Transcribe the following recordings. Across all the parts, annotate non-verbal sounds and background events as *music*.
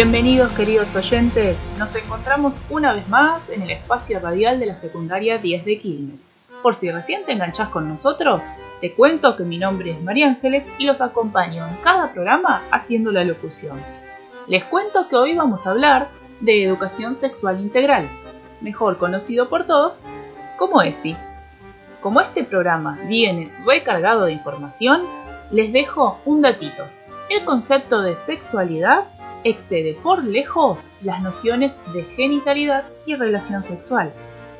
Bienvenidos queridos oyentes, nos encontramos una vez más en el espacio radial de la secundaria 10 de Quilmes. Por si recién te enganchás con nosotros, te cuento que mi nombre es María Ángeles y los acompaño en cada programa haciendo la locución. Les cuento que hoy vamos a hablar de educación sexual integral, mejor conocido por todos como ESI. Como este programa viene recargado de información, les dejo un datito. El concepto de sexualidad excede por lejos las nociones de genitalidad y relación sexual,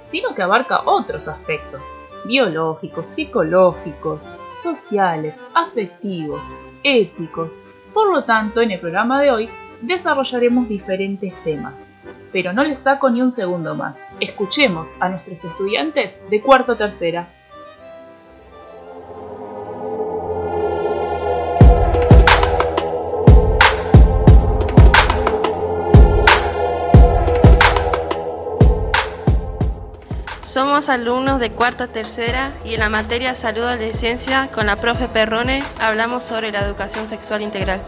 sino que abarca otros aspectos, biológicos, psicológicos, sociales, afectivos, éticos. Por lo tanto, en el programa de hoy desarrollaremos diferentes temas. Pero no les saco ni un segundo más. Escuchemos a nuestros estudiantes de cuarto tercera. Somos alumnos de cuarta tercera y en la materia Salud Adolescencia con la profe Perrone hablamos sobre la educación sexual integral.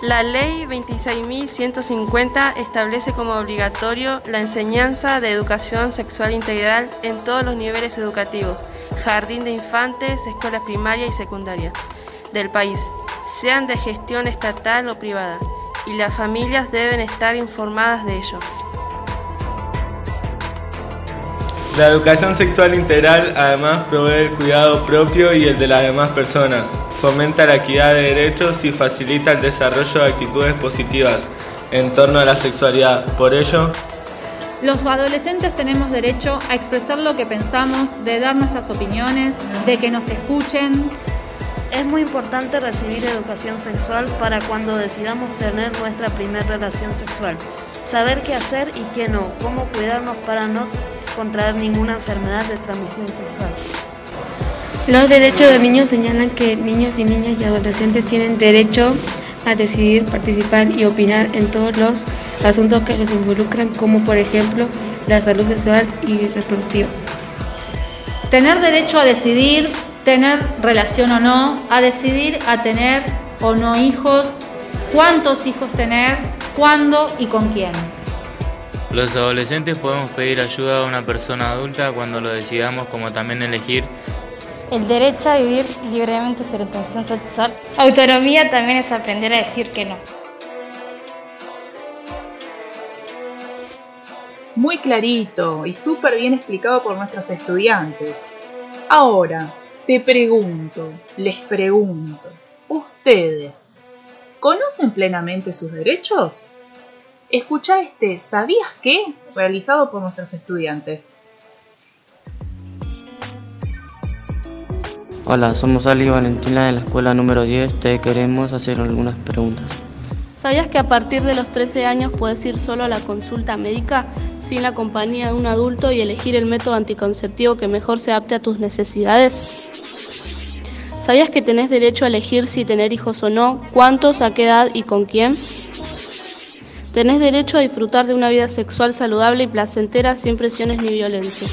La ley 26.150 establece como obligatorio la enseñanza de educación sexual integral en todos los niveles educativos, jardín de infantes, escuelas primaria y secundaria del país, sean de gestión estatal o privada, y las familias deben estar informadas de ello. La educación sexual integral además provee el cuidado propio y el de las demás personas, fomenta la equidad de derechos y facilita el desarrollo de actitudes positivas en torno a la sexualidad. Por ello, los adolescentes tenemos derecho a expresar lo que pensamos, de dar nuestras opiniones, de que nos escuchen. Es muy importante recibir educación sexual para cuando decidamos tener nuestra primera relación sexual. Saber qué hacer y qué no, cómo cuidarnos para no contraer ninguna enfermedad de transmisión sexual. Los derechos de niños señalan que niños y niñas y adolescentes tienen derecho a decidir, participar y opinar en todos los asuntos que los involucran, como por ejemplo la salud sexual y reproductiva. Tener derecho a decidir, tener relación o no, a decidir a tener o no hijos, cuántos hijos tener, cuándo y con quién. Los adolescentes podemos pedir ayuda a una persona adulta cuando lo decidamos, como también elegir el derecho a vivir libremente su orientación sexual. Autonomía también es aprender a decir que no. Muy clarito y súper bien explicado por nuestros estudiantes. Ahora, te pregunto, les pregunto, ¿ustedes conocen plenamente sus derechos? Escucha este ¿Sabías qué? realizado por nuestros estudiantes. Hola, somos Ali y Valentina de la escuela número 10. Te queremos hacer algunas preguntas. ¿Sabías que a partir de los 13 años puedes ir solo a la consulta médica sin la compañía de un adulto y elegir el método anticonceptivo que mejor se adapte a tus necesidades? ¿Sabías que tenés derecho a elegir si tener hijos o no, cuántos, a qué edad y con quién? Tenés derecho a disfrutar de una vida sexual saludable y placentera sin presiones ni violencia.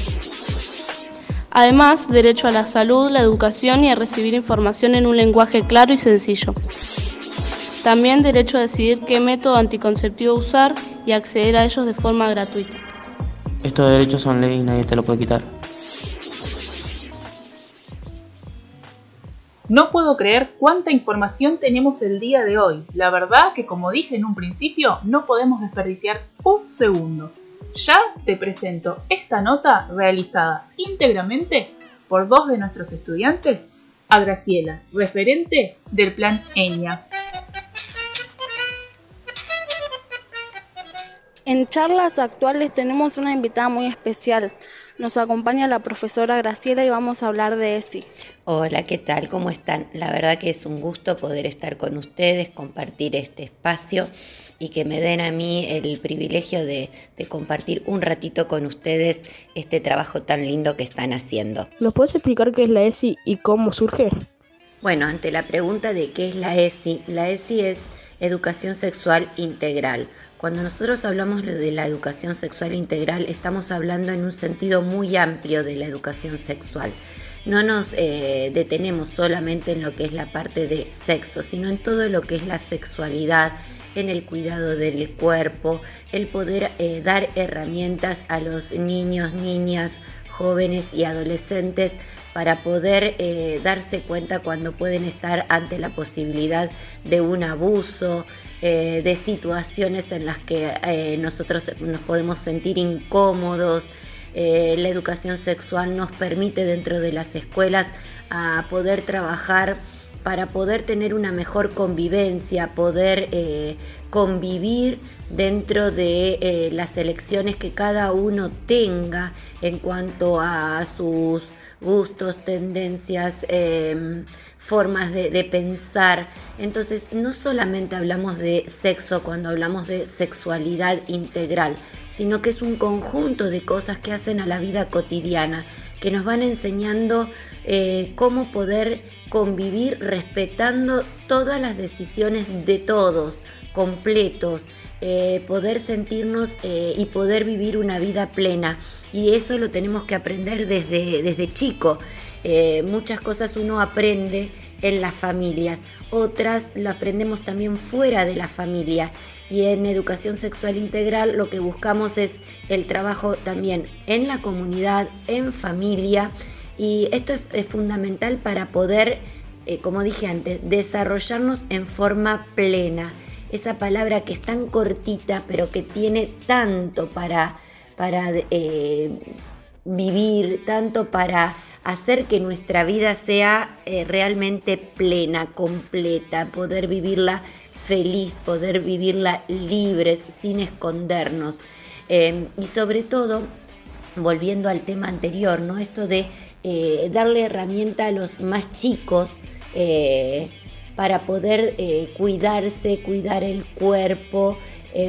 Además, derecho a la salud, la educación y a recibir información en un lenguaje claro y sencillo. También derecho a decidir qué método anticonceptivo usar y acceder a ellos de forma gratuita. Estos derechos son ley y nadie te lo puede quitar. No puedo creer cuánta información tenemos el día de hoy. La verdad que como dije en un principio, no podemos desperdiciar un segundo. Ya te presento esta nota realizada íntegramente por dos de nuestros estudiantes, a Graciela, referente del plan EñA. En charlas actuales tenemos una invitada muy especial. Nos acompaña la profesora Graciela y vamos a hablar de ESI. Hola, ¿qué tal? ¿Cómo están? La verdad que es un gusto poder estar con ustedes, compartir este espacio y que me den a mí el privilegio de, compartir un ratito con ustedes este trabajo tan lindo que están haciendo. ¿Nos puedes explicar qué es la ESI y cómo surge? Bueno, ante la pregunta de qué es la ESI, la ESI es educación sexual integral. Cuando nosotros hablamos de la educación sexual integral, estamos hablando en un sentido muy amplio de la educación sexual. no nos eh, detenemos solamente en lo que es la parte de sexo, sino en todo lo que es la sexualidad, en el cuidado del cuerpo, el poder eh, dar herramientas a los niños, niñas, jóvenes y adolescentes para poder eh, darse cuenta cuando pueden estar ante la posibilidad de un abuso, eh, de situaciones en las que nosotros nos podemos sentir incómodos. la educación sexual nos permite dentro de las escuelas a poder trabajar para poder tener una mejor convivencia, poder eh, convivir dentro de eh, las elecciones que cada uno tenga en cuanto a sus gustos, tendencias, em, formas de, pensar. Entonces, no solamente hablamos de sexo cuando hablamos de sexualidad integral, sino que es un conjunto de cosas que hacen a la vida cotidiana, que nos van enseñando eh, cómo poder convivir respetando todas las decisiones de todos, completos, eh, poder sentirnos eh, y poder vivir una vida plena. Y eso lo tenemos que aprender desde, desde chico. muchas cosas uno aprende en la familia, otras lo aprendemos también fuera de la familia. Y en educación sexual integral lo que buscamos es el trabajo también en la comunidad, en familia. Y esto es, fundamental para poder, eh, como dije antes, desarrollarnos en forma plena. Esa palabra que es tan cortita, pero que tiene tanto para, para eh, vivir, tanto para hacer que nuestra vida sea eh, realmente plena, completa, poder vivirla feliz, poder vivirla libres, sin escondernos. Em, y sobre todo, volviendo al tema anterior, ¿no? Esto de eh, darle herramienta a los más chicos para poder cuidarse, cuidar el cuerpo,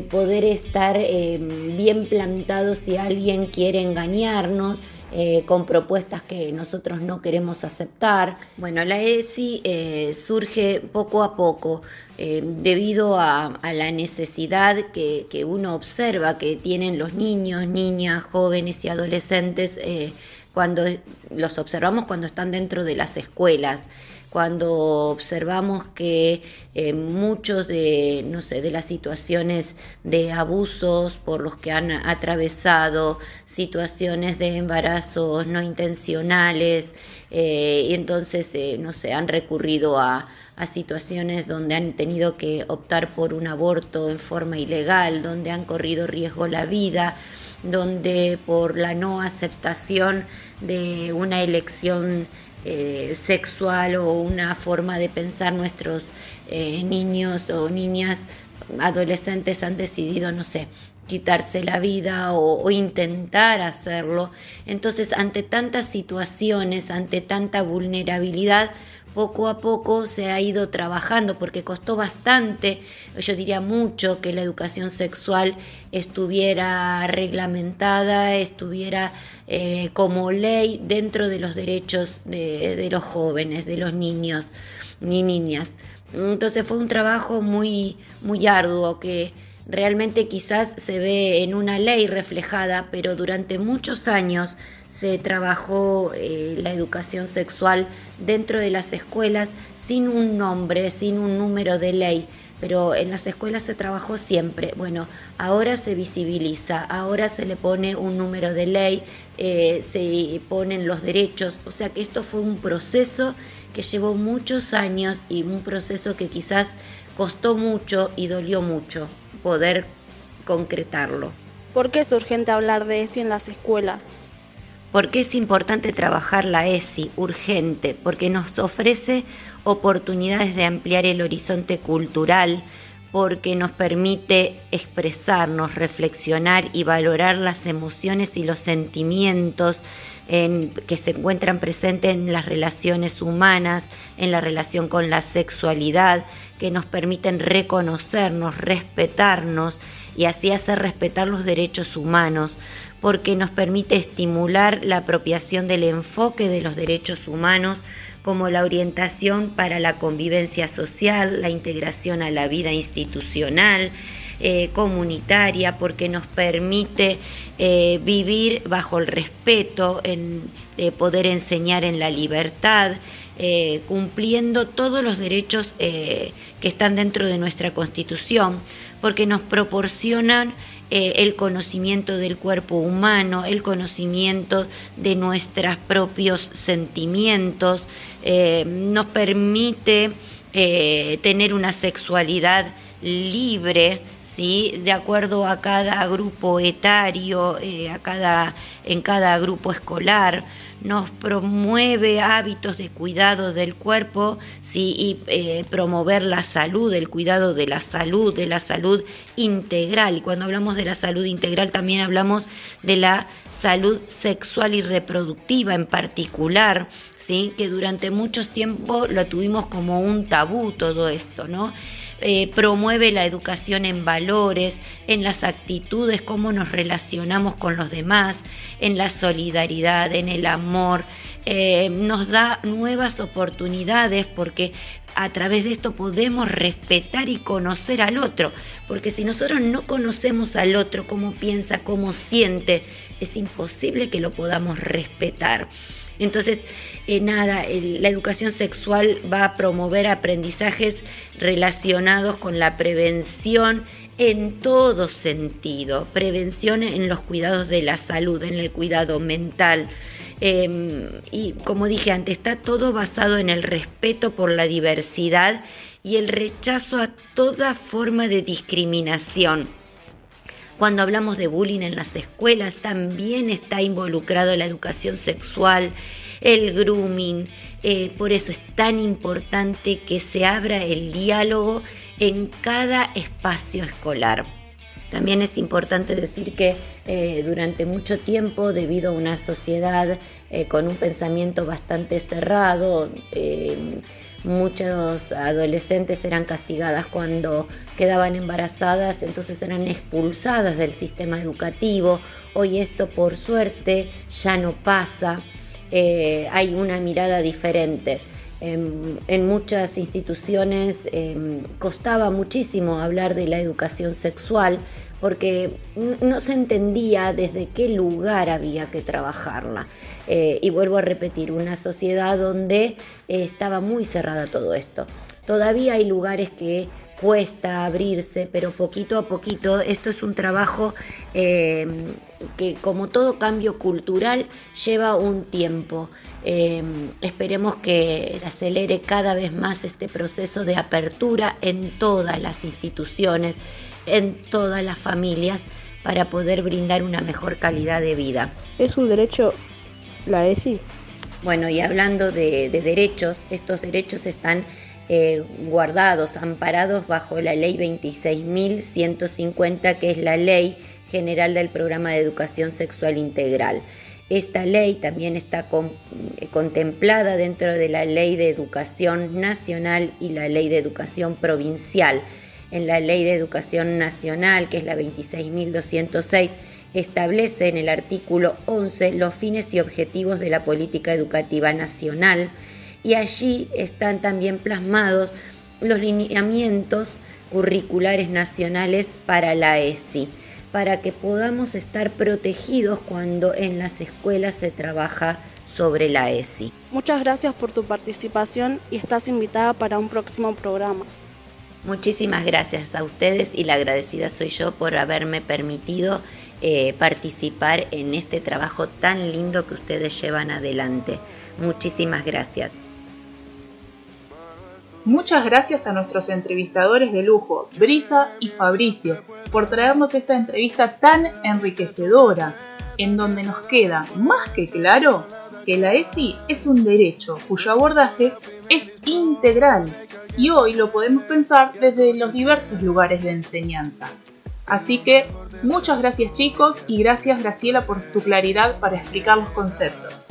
poder estar em, bien plantado si alguien quiere engañarnos, eh, con propuestas que nosotros no queremos aceptar. Bueno, la ESI eh, surge poco a poco eh, debido a, la necesidad que, uno observa que tienen los niños, niñas, jóvenes y adolescentes cuando los observamos cuando están dentro de las escuelas cuando observamos que eh, muchos de, no sé, de las situaciones de abusos por los que han atravesado, situaciones de embarazos no intencionales, eh, y entonces, eh, no sé, han recurrido a, a situaciones donde han tenido que optar por un aborto en forma ilegal, donde han corrido riesgo la vida, donde por la no aceptación de una elección eh, sexual o una forma de pensar nuestros eh, niños o niñas adolescentes han decidido, no sé, quitarse la vida o, intentar hacerlo. Entonces, ante tantas situaciones, ante tanta vulnerabilidad, poco a poco se ha ido trabajando porque costó bastante, yo diría mucho, que la educación sexual estuviera reglamentada, estuviera eh, como ley dentro de los derechos de, de los jóvenes, de los niños ni niñas. Entonces fue un trabajo muy, muy arduo que realmente quizás se ve en una ley reflejada, pero durante muchos años se trabajó eh, la educación sexual dentro de las escuelas sin un nombre, sin un número de ley, pero en las escuelas se trabajó siempre. Bueno, ahora se visibiliza, ahora se le pone un número de ley, eh, se ponen los derechos, o sea que esto fue un proceso que llevó muchos años y un proceso que quizás costó mucho y dolió mucho poder concretarlo. ¿Por qué es urgente hablar de ESI en las escuelas? Porque es importante trabajar la ESI, urgente, porque nos ofrece oportunidades de ampliar el horizonte cultural, porque nos permite expresarnos, reflexionar y valorar las emociones y los sentimientos que se encuentran presentes en las relaciones humanas, en la relación con la sexualidad, que nos permiten reconocernos, respetarnos y así hacer respetar los derechos humanos, porque nos permite estimular la apropiación del enfoque de los derechos humanos como la orientación para la convivencia social, la integración a la vida institucional, eh, comunitaria, porque nos permite eh, vivir bajo el respeto, en eh, poder enseñar en la libertad, cumpliendo todos los derechos que están dentro de nuestra Constitución, porque nos proporcionan el conocimiento del cuerpo humano, el conocimiento de nuestros propios sentimientos, nos permite tener una sexualidad libre, ¿sí? de acuerdo a cada grupo etario, eh, a cada, en cada grupo escolar, nos promueve hábitos de cuidado del cuerpo ¿sí? y eh, promover la salud, el cuidado de la salud, de la salud integral. Y cuando hablamos de la salud integral también hablamos de la salud sexual y reproductiva en particular, ¿sí? que durante mucho tiempo lo tuvimos como un tabú todo esto, ¿no? Eh, promueve la educación en valores, en las actitudes, cómo nos relacionamos con los demás, en la solidaridad, en el amor. Eh, nos da nuevas oportunidades porque a través de esto podemos respetar y conocer al otro, porque si nosotros no conocemos al otro, cómo piensa, cómo siente, es imposible que lo podamos respetar. Entonces, eh, nada, la educación sexual va a promover aprendizajes relacionados con la prevención en todo sentido, prevención en los cuidados de la salud, en el cuidado mental. Em, y como dije antes, está todo basado en el respeto por la diversidad y el rechazo a toda forma de discriminación. Cuando hablamos de bullying en las escuelas, también está involucrado la educación sexual, el grooming. Eh, por eso es tan importante que se abra el diálogo en cada espacio escolar. También es importante decir que eh, durante mucho tiempo, debido a una sociedad eh, con un pensamiento bastante cerrado, Muchos adolescentes eran castigadas cuando quedaban embarazadas, entonces eran expulsadas del sistema educativo. Hoy esto por suerte ya no pasa, eh, hay una mirada diferente. En, muchas instituciones em, costaba muchísimo hablar de la educación sexual porque no se entendía desde qué lugar había que trabajarla. Eh, y vuelvo a repetir, una sociedad donde estaba muy cerrada todo esto. Todavía hay lugares que cuesta abrirse, pero poquito a poquito esto es un trabajo eh, que como todo cambio cultural lleva un tiempo. Eh, esperemos que acelere cada vez más este proceso de apertura en todas las instituciones, en todas las familias para poder brindar una mejor calidad de vida. ¿Es un derecho la ESI? Bueno, y hablando de, derechos, estos derechos están eh, guardados, amparados bajo la ley 26.150, que es la ley general del programa de educación sexual integral. Esta ley también está contemplada dentro de la ley de educación nacional y la ley de educación provincial. En la Ley de Educación Nacional, que es la 26.206, establece en el artículo 11 los fines y objetivos de la política educativa nacional. Y allí están también plasmados los lineamientos curriculares nacionales para la ESI, para que podamos estar protegidos cuando en las escuelas se trabaja sobre la ESI. Muchas gracias por tu participación y estás invitada para un próximo programa. Muchísimas gracias a ustedes y la agradecida soy yo por haberme permitido eh, participar en este trabajo tan lindo que ustedes llevan adelante. Muchísimas gracias. Muchas gracias a nuestros entrevistadores de lujo, Brisa y Fabricio, por traernos esta entrevista tan enriquecedora, en donde nos queda más que claro que la ESI es un derecho cuyo abordaje es integral y hoy lo podemos pensar desde los diversos lugares de enseñanza. Así que muchas gracias chicos y gracias Graciela por tu claridad para explicar los conceptos.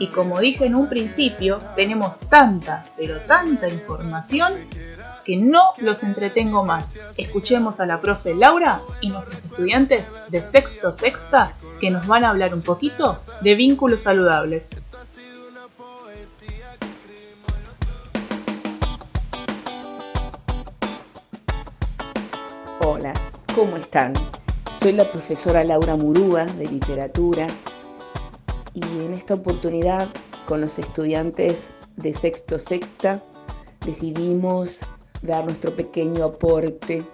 Y como dije en un principio, tenemos tanta, pero tanta información que no los entretengo más. Escuchemos a la profe Laura y nuestros estudiantes de sexto sexta que nos van a hablar un poquito de vínculos saludables. Hola, ¿cómo están? Soy la profesora Laura Murúa de Literatura y en esta oportunidad con los estudiantes de sexto sexta decidimos dar nuestro pequeño aporte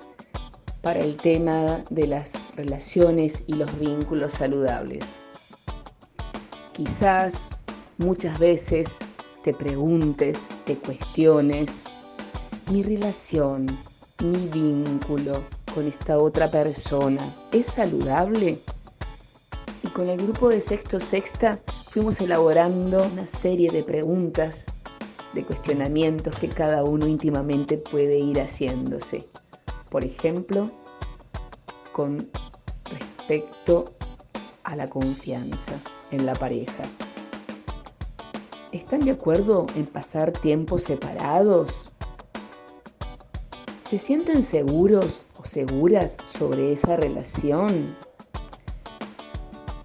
para el tema de las relaciones y los vínculos saludables. Quizás muchas veces te preguntes, te cuestiones, mi relación, mi vínculo con esta otra persona, ¿es saludable? Con el grupo de sexto sexta fuimos elaborando una serie de preguntas, de cuestionamientos que cada uno íntimamente puede ir haciéndose. Por ejemplo, con respecto a la confianza en la pareja. ¿Están de acuerdo en pasar tiempos separados? ¿Se sienten seguros o seguras sobre esa relación?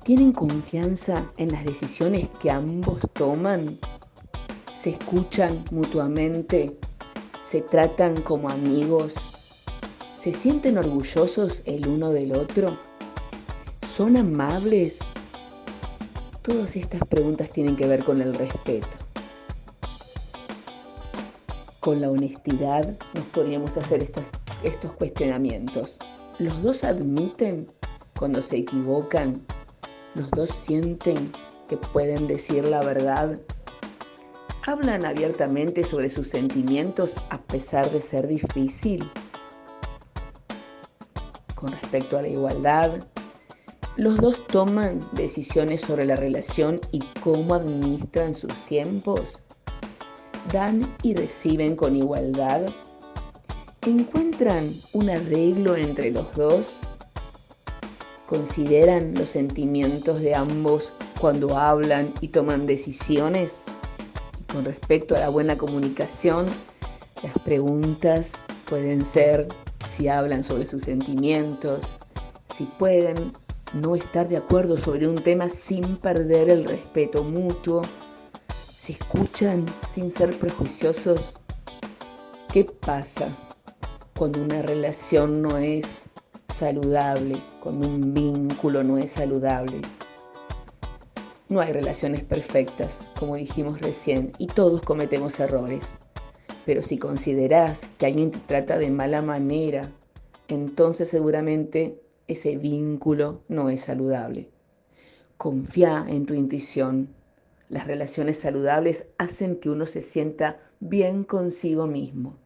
¿Tienen confianza en las decisiones que ambos toman? ¿Se escuchan mutuamente? ¿Se tratan como amigos? ¿Se sienten orgullosos el uno del otro? ¿Son amables? Todas estas preguntas tienen que ver con el respeto. Con la honestidad nos podríamos hacer estos cuestionamientos. ¿Los dos admiten cuando se equivocan? ¿Los dos sienten que pueden decir la verdad? ¿Hablan abiertamente sobre sus sentimientos a pesar de ser difícil? Con respecto a la igualdad, los dos toman decisiones sobre la relación y cómo administran sus tiempos. Dan y reciben con igualdad. ¿Encuentran un arreglo entre los dos? ¿Consideran los sentimientos de ambos cuando hablan y toman decisiones? con respecto a la buena comunicación, las preguntas pueden ser si hablan sobre sus sentimientos, si pueden no estar de acuerdo sobre un tema sin perder el respeto mutuo, se escuchan sin ser prejuiciosos. ¿Qué pasa cuando una relación no es saludable, cuando un vínculo no es saludable? No hay relaciones perfectas, como dijimos recién, y todos cometemos errores. Pero si consideras que alguien te trata de mala manera, entonces seguramente ese vínculo no es saludable. Confía en tu intuición. Las relaciones saludables hacen que uno se sienta bien consigo mismo.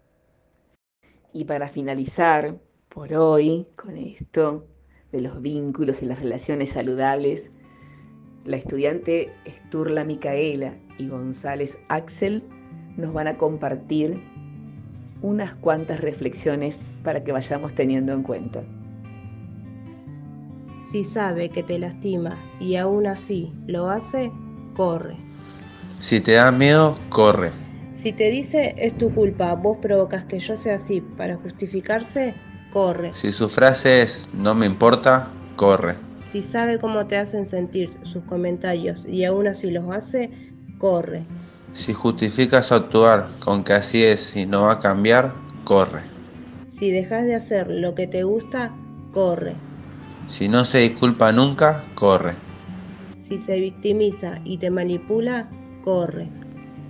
Y para finalizar, por hoy, con esto de los vínculos y las relaciones saludables, la estudiante Esturla Micaela y González Axel nos van a compartir unas cuantas reflexiones para que vayamos teniendo en cuenta. Si sabe que te lastima y aún así lo hace, corre. Si te da miedo, corre. Si te dice es tu culpa, vos provocas que yo sea así para justificarse, corre. Si su frase es no me importa, corre. Si sabe cómo te hacen sentir sus comentarios y aún así los hace, corre. Si justificas actuar con que así es y no va a cambiar, corre. Si dejas de hacer lo que te gusta, corre. Si no se disculpa nunca, corre. Si se victimiza y te manipula, corre.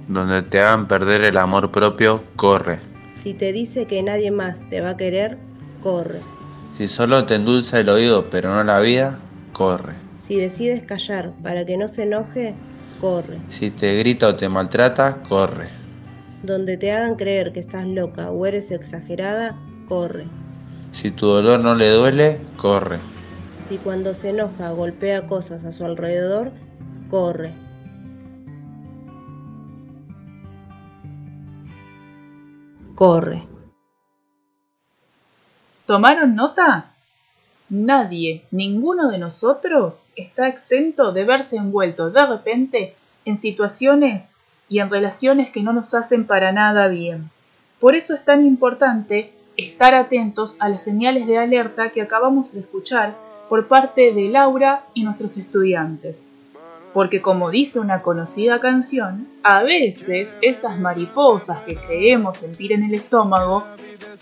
Donde te hagan perder el amor propio, corre. Si te dice que nadie más te va a querer, corre. Si solo te endulza el oído pero no la vida, corre. Si decides callar para que no se enoje, corre. Si te grita o te maltrata, corre. Donde te hagan creer que estás loca o eres exagerada, corre. Si tu dolor no le duele, corre. Si cuando se enoja golpea cosas a su alrededor, corre. Corre. ¿Tomaron nota? Nadie, ninguno de nosotros, está exento de verse envuelto de repente en situaciones y en relaciones que no nos hacen para nada bien. Por eso es tan importante estar atentos a las señales de alerta que acabamos de escuchar por parte de Laura y nuestros estudiantes porque como dice una conocida canción, a veces esas mariposas que creemos sentir en el estómago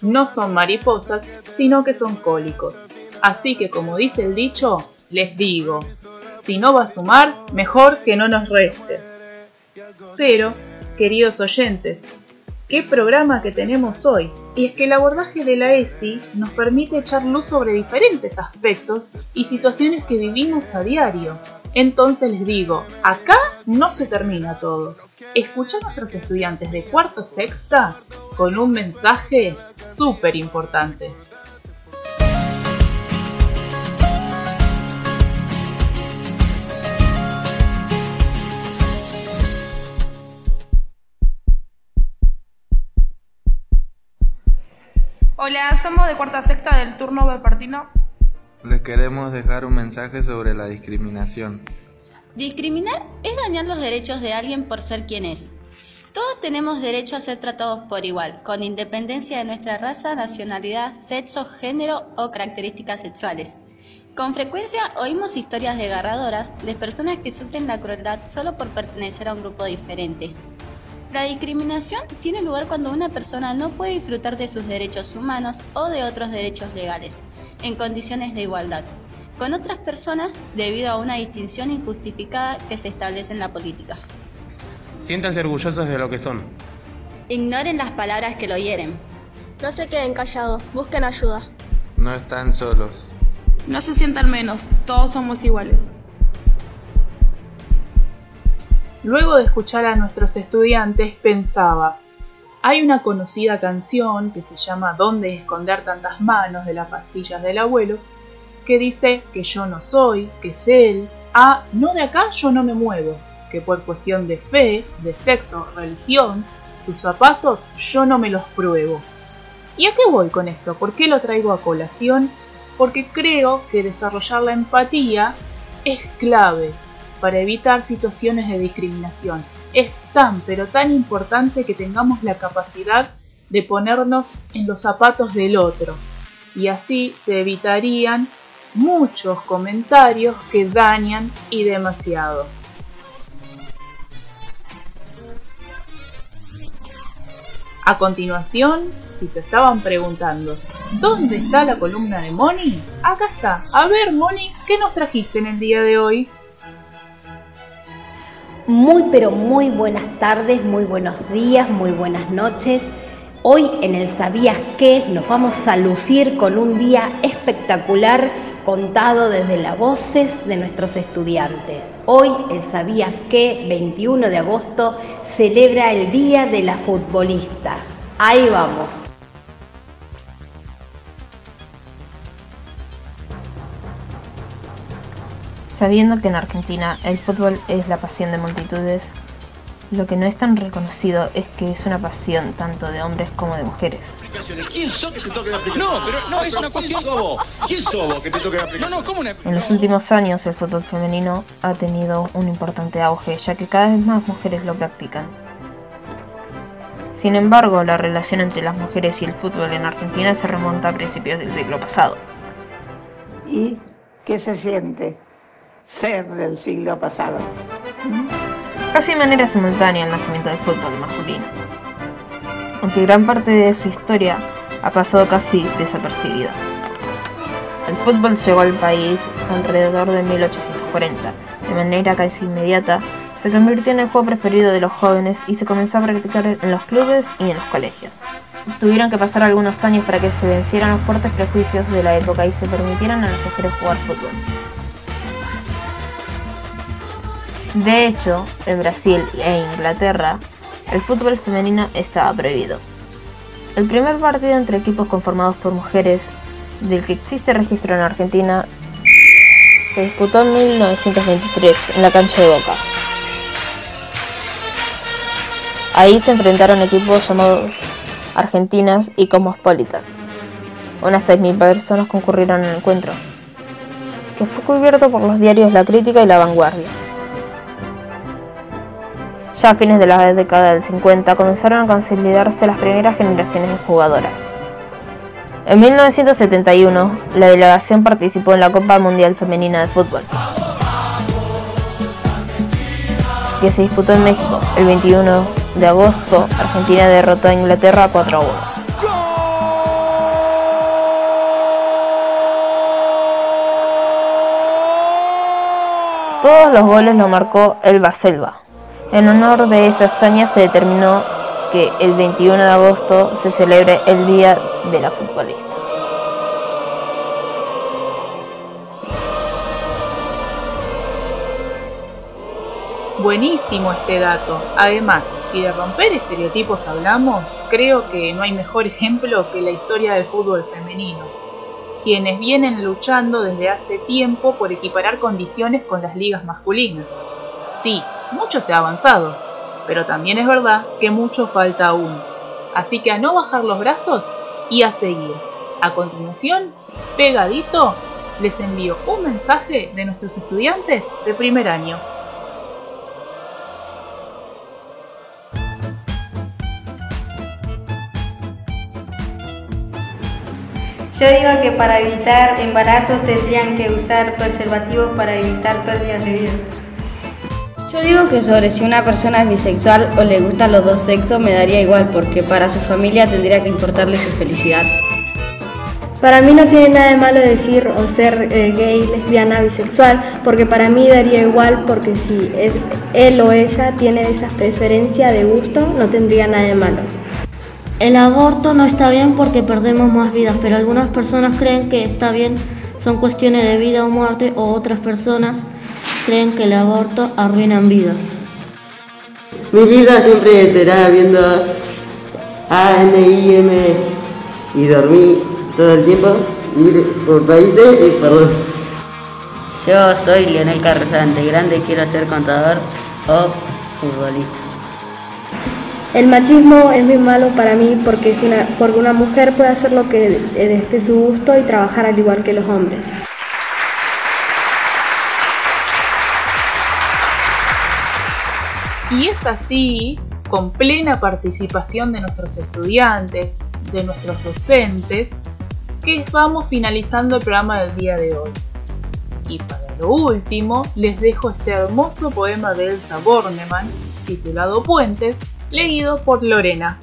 no son mariposas, sino que son cólicos. Así que como dice el dicho, les digo, si no va a sumar, mejor que no nos reste. Pero, queridos oyentes, qué programa que tenemos hoy. Y es que el abordaje de la ESI nos permite echar luz sobre diferentes aspectos y situaciones que vivimos a diario entonces les digo, acá no se termina todo. Escucha a nuestros estudiantes de cuarto sexta con un mensaje súper importante. Hola, somos de cuarta sexta del turno vespertino les queremos dejar un mensaje sobre la discriminación. Discriminar es dañar los derechos de alguien por ser quien es. Todos tenemos derecho a ser tratados por igual, con independencia de nuestra raza, nacionalidad, sexo, género o características sexuales. Con frecuencia oímos historias desgarradoras de personas que sufren la crueldad solo por pertenecer a un grupo diferente. La discriminación tiene lugar cuando una persona no puede disfrutar de sus derechos humanos o de otros derechos legales, en condiciones de igualdad, con otras personas debido a una distinción injustificada que se establece en la política. Siéntanse orgullosos de lo que son. Ignoren las palabras que lo hieren. No se queden callados, busquen ayuda. No están solos. No se sientan menos, todos somos iguales. Luego de escuchar a nuestros estudiantes pensaba, hay una conocida canción que se llama ¿Dónde esconder tantas manos de las pastillas del abuelo? que dice que yo no soy, que es él, ah, no de acá yo no me muevo, que por cuestión de fe, de sexo, religión, tus zapatos yo no me los pruebo. ¿Y a qué voy con esto? ¿Por qué lo traigo a colación? Porque creo que desarrollar la empatía es clave para evitar situaciones de discriminación. Es tan, pero tan importante que tengamos la capacidad de ponernos en los zapatos del otro. Y así se evitarían muchos comentarios que dañan y demasiado. A continuación, si se estaban preguntando, ¿dónde está la columna de Moni? Acá está. A ver, Moni, ¿qué nos trajiste en el día de hoy? Muy pero muy buenas tardes, muy buenos días, muy buenas noches. Hoy en el Sabías qué nos vamos a lucir con un día espectacular contado desde las voces de nuestros estudiantes. Hoy el Sabías qué 21 de agosto celebra el Día de la Futbolista. Ahí vamos. Sabiendo que en Argentina el fútbol es la pasión de multitudes, lo que no es tan reconocido es que es una pasión tanto de hombres como de mujeres. ¿Quién sos que te toque la No, pero no, es una cuestión. ¿Quién sos que te toque la No, no, ¿cómo una... En los últimos años el fútbol femenino ha tenido un importante auge, ya que cada vez más mujeres lo practican. Sin embargo, la relación entre las mujeres y el fútbol en Argentina se remonta a principios del siglo pasado. ¿Y qué se siente? ser del siglo pasado. Casi de manera simultánea el nacimiento del fútbol masculino, aunque gran parte de su historia ha pasado casi desapercibida. El fútbol llegó al país alrededor de 1840. De manera casi inmediata, se convirtió en el juego preferido de los jóvenes y se comenzó a practicar en los clubes y en los colegios. Tuvieron que pasar algunos años para que se vencieran los fuertes prejuicios de la época y se permitieran a los mujeres jugar fútbol. De hecho, en Brasil e Inglaterra, el fútbol femenino estaba prohibido. El primer partido entre equipos conformados por mujeres, del que existe registro en Argentina, se disputó en 1923 en la cancha de Boca. Ahí se enfrentaron equipos llamados Argentinas y Cosmopolitas. Unas 6.000 personas concurrieron al encuentro, que fue cubierto por los diarios La Crítica y La Vanguardia. Ya a fines de la década del 50 comenzaron a consolidarse las primeras generaciones de jugadoras. En 1971, la delegación participó en la Copa Mundial Femenina de Fútbol, que se disputó en México el 21 de agosto. Argentina derrotó a Inglaterra 4 a 1. Todos los goles lo marcó Elba Selva. En honor de esa hazaña se determinó que el 21 de agosto se celebre el Día de la Futbolista. Buenísimo este dato. Además, si de romper estereotipos hablamos, creo que no hay mejor *laughs* ejemplo que la historia del fútbol femenino, quienes vienen luchando desde hace tiempo por equiparar condiciones con las ligas masculinas. Sí, mucho se ha avanzado, pero también es verdad que mucho falta aún. Así que a no bajar los brazos y a seguir. A continuación, pegadito, les envío un mensaje de nuestros estudiantes de primer año. Yo digo que para evitar embarazos tendrían que usar preservativos para evitar pérdidas de vida. Yo digo que sobre si una persona es bisexual o le gustan los dos sexos me daría igual porque para su familia tendría que importarle su felicidad. Para mí no tiene nada de malo decir o ser eh, gay, lesbiana, bisexual, porque para mí daría igual porque si es él o ella tiene esa preferencia de gusto, no tendría nada de malo. El aborto no está bien porque perdemos más vidas, pero algunas personas creen que está bien, son cuestiones de vida o muerte, o otras personas creen que el aborto arruina vidas. Mi vida siempre será viendo A, N, I, M y dormir todo el tiempo, ir por países y perdón. Yo soy Lionel Carrasante, grande quiero ser contador o futbolista. El machismo es muy malo para mí porque, si una, porque una mujer puede hacer lo que desde su gusto y trabajar al igual que los hombres. Y es así, con plena participación de nuestros estudiantes, de nuestros docentes, que vamos finalizando el programa del día de hoy. Y para lo último, les dejo este hermoso poema de Elsa Bornemann, titulado Puentes, leído por Lorena.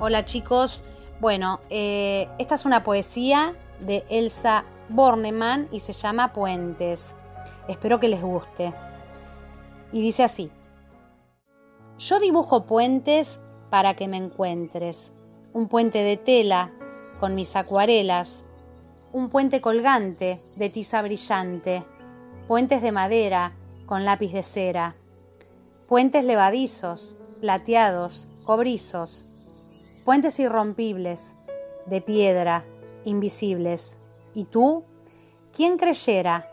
Hola chicos, bueno, eh, esta es una poesía de Elsa Bornemann y se llama Puentes. Espero que les guste. Y dice así, yo dibujo puentes para que me encuentres, un puente de tela con mis acuarelas, un puente colgante de tiza brillante, puentes de madera con lápiz de cera puentes levadizos, plateados, cobrizos, puentes irrompibles, de piedra, invisibles. ¿Y tú? ¿Quién creyera?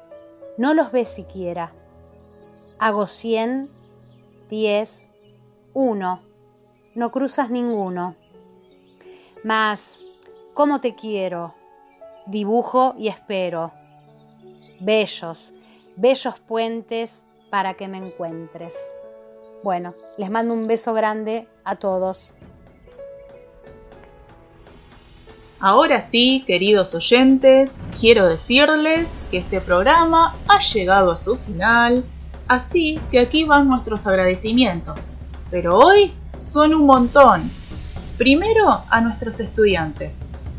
No los ves siquiera. Hago cien, diez, uno, no cruzas ninguno. Mas, ¿cómo te quiero? Dibujo y espero. Bellos, bellos puentes para que me encuentres. Bueno, les mando un beso grande a todos. Ahora sí, queridos oyentes, quiero decirles que este programa ha llegado a su final, así que aquí van nuestros agradecimientos. Pero hoy son un montón. Primero a nuestros estudiantes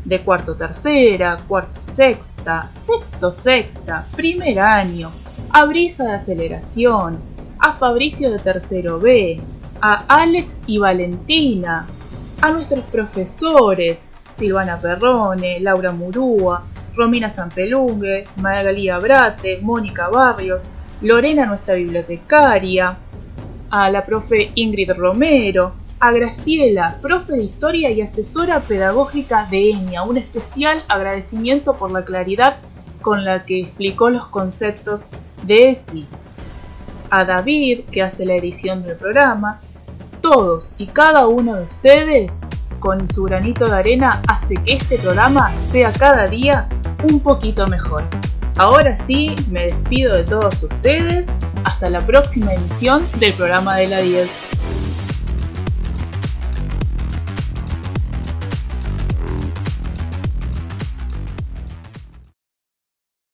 de cuarto tercera, cuarto sexta, sexto sexta, primer año, a brisa de aceleración, a Fabricio de Tercero B, a Alex y Valentina, a nuestros profesores, Silvana Perrone, Laura Murúa, Romina Sanpelungue, Magalía Brate, Mónica Barrios, Lorena nuestra bibliotecaria, a la profe Ingrid Romero, a Graciela, profe de historia y asesora pedagógica de ENIA. Un especial agradecimiento por la claridad con la que explicó los conceptos de ESI a David, que hace la edición del programa, todos y cada uno de ustedes, con su granito de arena, hace que este programa sea cada día un poquito mejor. Ahora sí, me despido de todos ustedes. Hasta la próxima emisión del programa de la 10.